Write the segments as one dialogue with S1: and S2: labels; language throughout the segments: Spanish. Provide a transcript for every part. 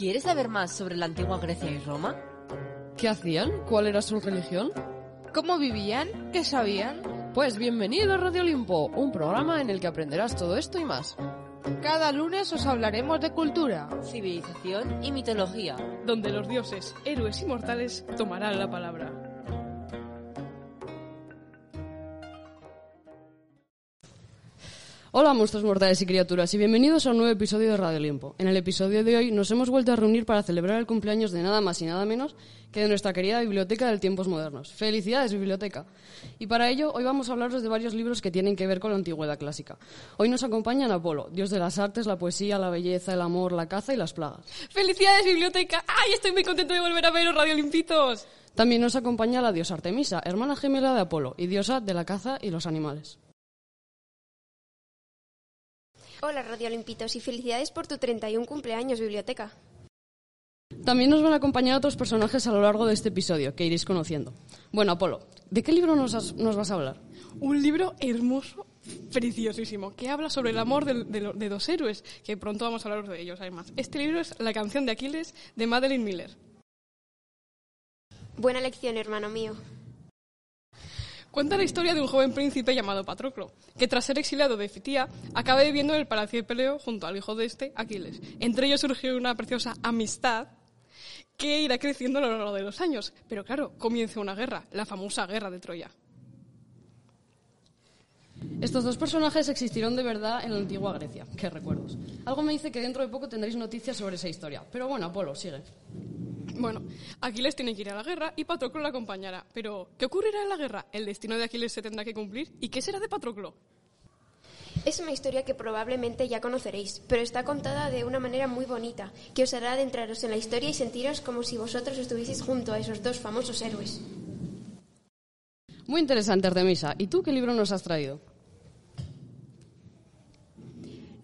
S1: ¿Quieres saber más sobre la antigua Grecia y Roma?
S2: ¿Qué hacían? ¿Cuál era su religión?
S3: ¿Cómo vivían? ¿Qué sabían?
S2: Pues bienvenido a Radio Olimpo, un programa en el que aprenderás todo esto y más.
S3: Cada lunes os hablaremos de cultura,
S1: Civilización y mitología.
S4: donde los dioses, héroes y mortales tomarán la palabra.
S2: Hola monstruos mortales y criaturas y bienvenidos a un nuevo episodio de Radio Olimpo. En el episodio de hoy nos hemos vuelto a reunir para celebrar el cumpleaños de nada más y nada menos que de nuestra querida Biblioteca del Tiempos Modernos. ¡Felicidades, Biblioteca! Y para ello, hoy vamos a hablaros de varios libros que tienen que ver con la antigüedad clásica. Hoy nos acompañan Apolo, dios de las artes, la poesía, la belleza, el amor, la caza y las plagas.
S4: ¡Felicidades, biblioteca! ¡Ay, estoy muy contento de volver a veros, Radio Olimpitos!
S2: También nos acompaña la diosa Artemisa, hermana gemela de Apolo y diosa de la caza y los animales.
S5: Hola Radio Olimpitos y felicidades por tu 31 cumpleaños, biblioteca.
S2: También nos van a acompañar otros personajes a lo largo de este episodio, que iréis conociendo. Bueno, Apolo, ¿de qué libro nos, has- nos vas a hablar?
S4: Un libro hermoso, preciosísimo, que habla sobre el amor de, de lo- de dos héroes, que pronto vamos a hablar de ellos, además. Este libro es La canción de Aquiles, de Madeline Miller.
S5: Buena lección, hermano mío.
S4: Cuenta la historia de un joven príncipe llamado Patroclo, que tras ser exiliado de Fitía, acaba viviendo en el palacio de Peleo junto al hijo de este, Aquiles. Entre ellos surgió una preciosa amistad que irá creciendo a lo largo de los años. Pero claro, comienza una guerra, la famosa guerra de Troya.
S2: Estos dos personajes existieron de verdad en la antigua Grecia. Qué recuerdos. Algo me dice que dentro de poco tendréis noticias sobre esa historia. Pero bueno, Apolo, sigue.
S4: Bueno, Aquiles tiene que ir a la guerra y Patroclo le acompañará. Pero, ¿qué ocurrirá en la guerra? ¿El destino de Aquiles se tendrá que cumplir? ¿Y qué será de Patroclo?
S5: Es una historia que probablemente ya conoceréis, pero está contada de una manera muy bonita, que os hará adentraros en la historia y sentiros como si vosotros estuvieseis junto a esos dos famosos héroes.
S2: Muy interesante, Artemisa. ¿Y tú qué libro nos has traído?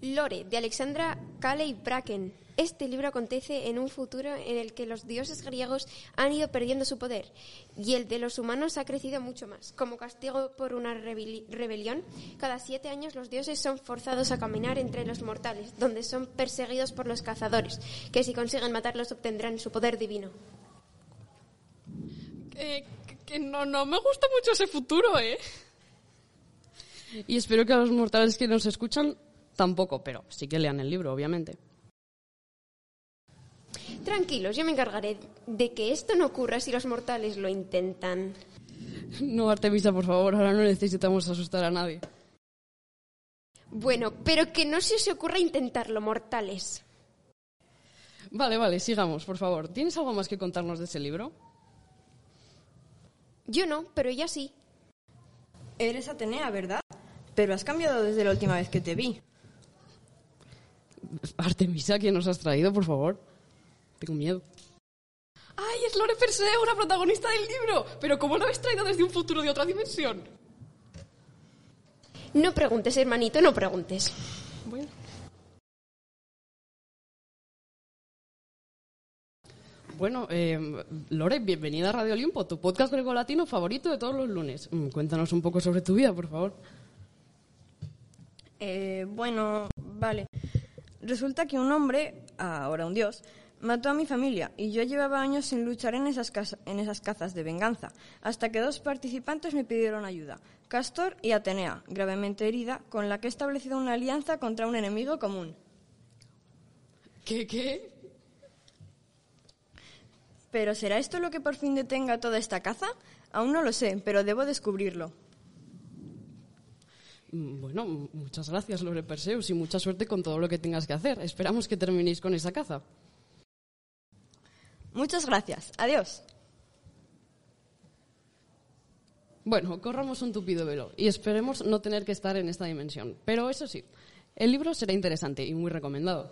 S5: Lore, de Alexandra Caley Bracken. Este libro acontece en un futuro en el que los dioses griegos han ido perdiendo su poder y el de los humanos ha crecido mucho más. Como castigo por una rebeli- rebelión, cada siete años los dioses son forzados a caminar entre los mortales, donde son perseguidos por los cazadores, que si consiguen matarlos obtendrán su poder divino.
S4: Eh, que- que no, no me gusta mucho ese futuro, ¿eh?
S2: Y espero que a los mortales que nos escuchan tampoco, pero sí que lean el libro, obviamente.
S5: Tranquilos, yo me encargaré de que esto no ocurra si los mortales lo intentan.
S2: No, Artemisa, por favor, ahora no necesitamos asustar a nadie.
S5: Bueno, pero que no se os ocurra intentarlo, mortales.
S2: Vale, vale, sigamos, por favor. ¿Tienes algo más que contarnos de ese libro?
S5: Yo no, pero ella sí.
S6: Eres Atenea, ¿verdad? Pero has cambiado desde la última vez que te vi.
S2: Artemisa, ¿quién nos has traído, por favor? Tengo miedo.
S4: ¡Ay, es Lore Perseo, la protagonista del libro! Pero ¿cómo lo habéis traído desde un futuro de otra dimensión?
S5: No preguntes, hermanito, no preguntes.
S4: Bueno.
S2: Bueno, eh, Lore, bienvenida a Radio Olimpo, tu podcast grecolatino favorito de todos los lunes. Mm, Cuéntanos un poco sobre tu vida, por favor.
S6: Eh, bueno, vale. Resulta que un hombre, ahora un dios, mató a mi familia y yo llevaba años sin luchar en esas, en esas cazas de venganza, hasta que dos participantes me pidieron ayuda, Castor y Atenea, gravemente herida, con la que he establecido una alianza contra un enemigo común.
S2: ¿Qué, qué?
S6: ¿Pero será esto lo que por fin detenga toda esta caza? Aún no lo sé, pero debo descubrirlo.
S2: Mm, Bueno, muchas gracias, Lore Perseus, y mucha suerte con todo lo que tengas que hacer. Esperamos que terminéis con esa caza.
S6: Muchas gracias. Adiós.
S2: Bueno, corramos un tupido velo y esperemos no tener que estar en esta dimensión. Pero eso sí, el libro será interesante y muy recomendado.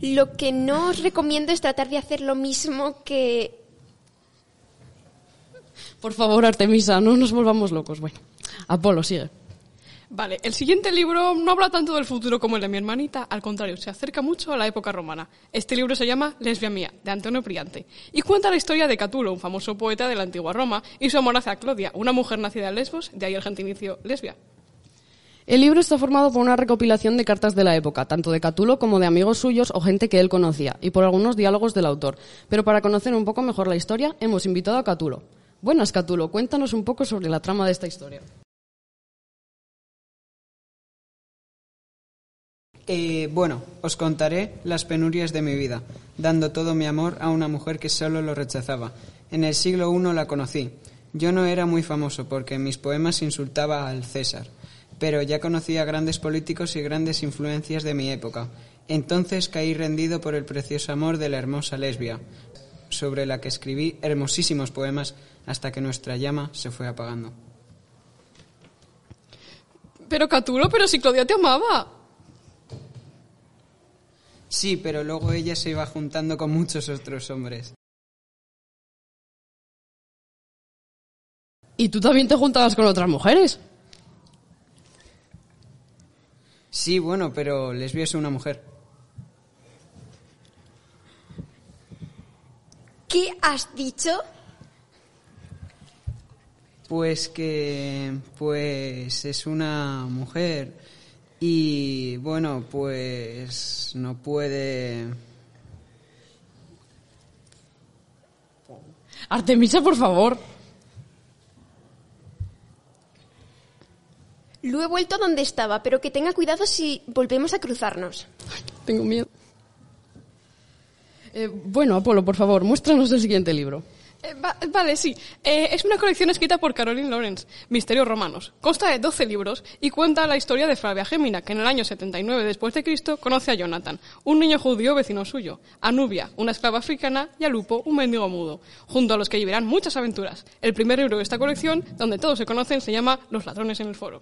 S5: Lo que no os recomiendo es tratar de hacer lo mismo que...
S2: Por favor, Artemisa, no nos volvamos locos. Bueno, Apolo, sigue.
S4: Vale, el siguiente libro no habla tanto del futuro como el de mi hermanita, al contrario, se acerca mucho a la época romana. Este libro se llama Lesbia mía, de Antonio Priante, y cuenta la historia de Catulo, un famoso poeta de la antigua Roma, y su amor hacia Clodia, una mujer nacida en Lesbos, de ahí el gentilicio lesbia.
S2: El libro está formado por una recopilación de cartas de la época, tanto de Catulo como de amigos suyos o gente que él conocía, y por algunos diálogos del autor. Pero para conocer un poco mejor la historia, hemos invitado a Catulo. Buenas, Catulo, cuéntanos un poco sobre la trama de esta historia.
S7: Eh, bueno, os contaré las penurias de mi vida, dando todo mi amor a una mujer que solo lo rechazaba. En el siglo I la conocí. Yo no era muy famoso porque en mis poemas insultaba al César pero ya conocía grandes políticos y grandes influencias de mi época. Entonces caí rendido por el precioso amor de la hermosa lesbia, sobre la que escribí hermosísimos poemas hasta que nuestra llama se fue apagando.
S4: Pero Catulo, pero si Claudia te amaba.
S7: Sí, pero luego ella se iba juntando con muchos otros hombres.
S2: ¿Y tú también te juntabas con otras mujeres?
S7: Sí, bueno, pero lesbia es una mujer.
S5: ¿Qué has dicho?
S7: Pues que pues es una mujer y bueno, pues no puede
S2: Artemisa, por favor.
S5: Lo he vuelto a donde estaba, pero que tenga cuidado si volvemos a cruzarnos.
S2: Tengo miedo. Eh, bueno, Apolo, por favor, muéstranos el siguiente libro.
S4: Eh, va- vale, sí. Eh, es una colección escrita por Caroline Lawrence, Misterios Romanos. Consta de 12 libros y cuenta la historia de Flavia Gémina, que en el año 79 después de Cristo conoce a Jonathan, un niño judío vecino suyo, a Nubia, una esclava africana, y a Lupo, un mendigo mudo, junto a los que vivirán muchas aventuras. El primer libro de esta colección, donde todos se conocen, se llama Los ladrones en el foro.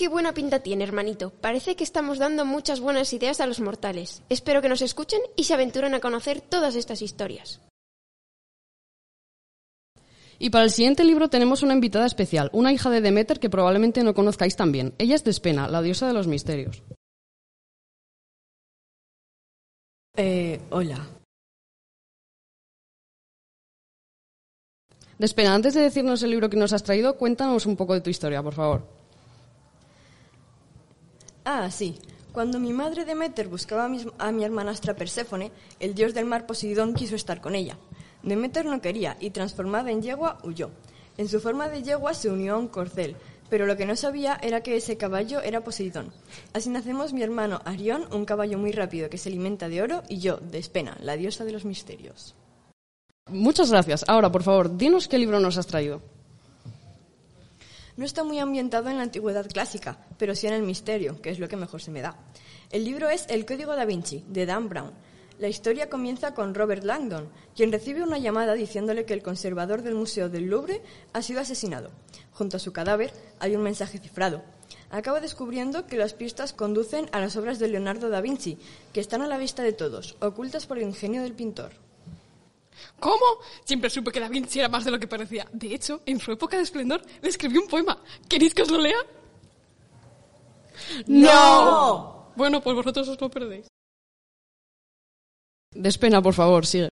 S5: Qué buena pinta tiene, hermanito. Parece que estamos dando muchas buenas ideas a los mortales. Espero que nos escuchen y se aventuren a conocer todas estas historias.
S2: Y para el siguiente libro tenemos una invitada especial, una hija de Demeter que probablemente no conozcáis tan bien. Ella es Despena, la diosa de los misterios.
S6: Eh, hola.
S2: Despena, antes de decirnos el libro que nos has traído, cuéntanos un poco de tu historia, por favor.
S6: Ah, sí. Cuando mi madre Demeter buscaba a mi, a mi hermanastra Perséfone, el dios del mar Poseidón quiso estar con ella. Demeter no quería y, transformada en yegua, huyó. En su forma de yegua se unió a un corcel, pero lo que no sabía era que ese caballo era Poseidón. Así nacemos mi hermano Arión, un caballo muy rápido que se alimenta de oro, y yo, Despena, la diosa de los misterios.
S2: Muchas gracias. Ahora, por favor, dinos qué libro nos has traído.
S6: No está muy ambientado en la antigüedad clásica, pero sí en el misterio, que es lo que mejor se me da. El libro es El Código da Vinci, de Dan Brown. La historia comienza con Robert Langdon, quien recibe una llamada diciéndole que el conservador del Museo del Louvre ha sido asesinado. Junto a su cadáver hay un mensaje cifrado. Acaba descubriendo que las pistas conducen a las obras de Leonardo da Vinci, que están a la vista de todos, ocultas por el ingenio del pintor.
S4: ¿Cómo? Siempre supe que Da Vinci era más de lo que parecía. De hecho, en su época de esplendor, le escribió un poema. ¿Queréis que os lo lea?
S6: ¡No!
S4: Bueno, pues vosotros os lo perdéis.
S2: Despena, por favor, sigue.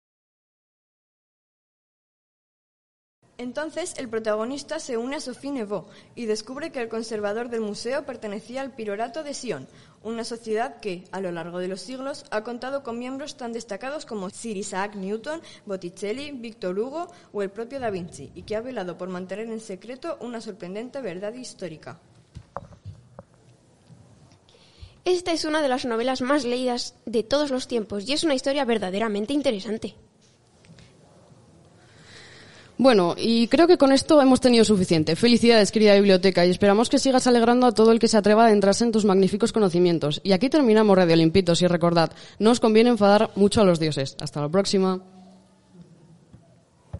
S6: Entonces el protagonista se une a Sophie Neveu y descubre que el conservador del museo pertenecía al Pirorato de Sion, una sociedad que, a lo largo de los siglos, ha contado con miembros tan destacados como Sir Isaac Newton, Botticelli, Victor Hugo o el propio Da Vinci, y que ha velado por mantener en secreto una sorprendente verdad histórica.
S5: Esta es una de las novelas más leídas de todos los tiempos y es una historia verdaderamente interesante.
S2: Bueno, y creo que con esto hemos tenido suficiente. Felicidades, querida biblioteca, y esperamos que sigas alegrando a todo el que se atreva a adentrarse en tus magníficos conocimientos. Y aquí terminamos Radio Limpitos y recordad, no os conviene enfadar mucho a los dioses. Hasta la próxima.